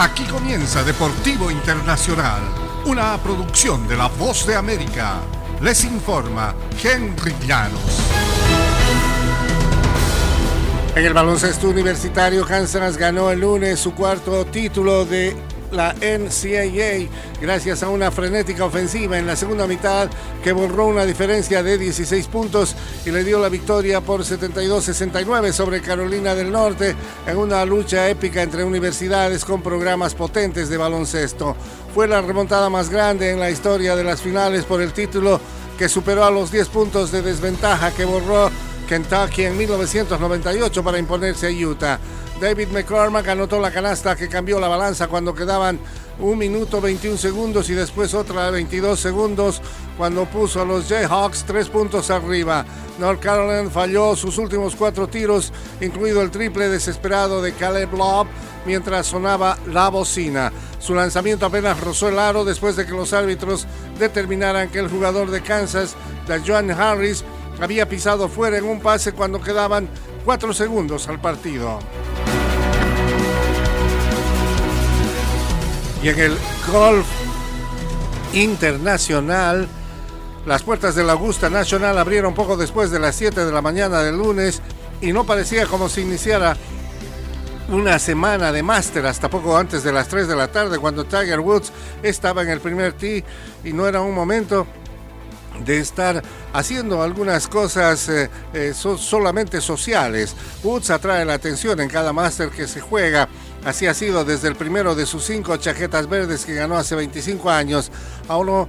Aquí comienza Deportivo Internacional, una producción de La Voz de América. Les informa Henry Llanos. En el baloncesto universitario, Kansas ganó el lunes su cuarto título de la NCAA gracias a una frenética ofensiva en la segunda mitad que borró una diferencia de 16 puntos y le dio la victoria por 72-69 sobre Carolina del Norte en una lucha épica entre universidades con programas potentes de baloncesto. Fue la remontada más grande en la historia de las finales por el título que superó a los 10 puntos de desventaja que borró Kentucky en 1998 para imponerse a Utah. David McCormack anotó la canasta que cambió la balanza cuando quedaban un minuto 21 segundos y después otra 22 segundos cuando puso a los Jayhawks tres puntos arriba. North Carolina falló sus últimos cuatro tiros, incluido el triple desesperado de Caleb Love, mientras sonaba la bocina. Su lanzamiento apenas rozó el aro después de que los árbitros determinaran que el jugador de Kansas, Joan Harris, había pisado fuera en un pase cuando quedaban cuatro segundos al partido. Y en el golf internacional, las puertas de Augusta Nacional abrieron poco después de las 7 de la mañana del lunes y no parecía como si iniciara una semana de máster hasta poco antes de las 3 de la tarde cuando Tiger Woods estaba en el primer tee y no era un momento de estar haciendo algunas cosas eh, eh, solamente sociales. Woods atrae la atención en cada máster que se juega Así ha sido desde el primero de sus cinco chaquetas verdes que ganó hace 25 años. Aún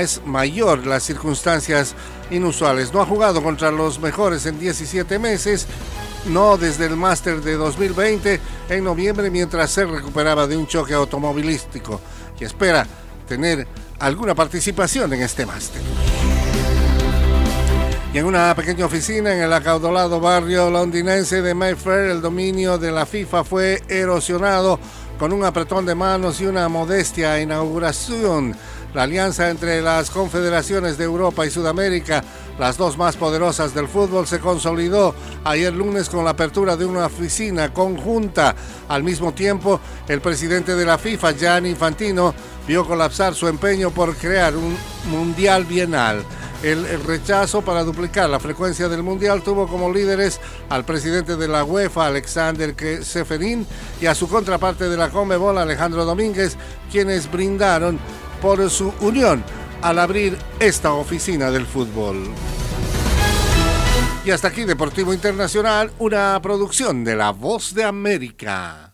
es mayor las circunstancias inusuales. No ha jugado contra los mejores en 17 meses, no desde el Máster de 2020 en noviembre mientras se recuperaba de un choque automovilístico y espera tener alguna participación en este Máster y en una pequeña oficina en el acaudalado barrio londinense de Mayfair, el dominio de la FIFA fue erosionado con un apretón de manos y una modestia inauguración. La alianza entre las confederaciones de Europa y Sudamérica, las dos más poderosas del fútbol, se consolidó ayer lunes con la apertura de una oficina conjunta. Al mismo tiempo, el presidente de la FIFA, Gianni Infantino, vio colapsar su empeño por crear un mundial bienal. El, rechazo para duplicar la frecuencia del Mundial tuvo como líderes al presidente de la UEFA, Alexander Seferin, y a su contraparte de la Conmebol, Alejandro Domínguez, quienes brindaron por su unión al abrir esta oficina del fútbol. Y hasta aquí Deportivo Internacional, una producción de La Voz de América.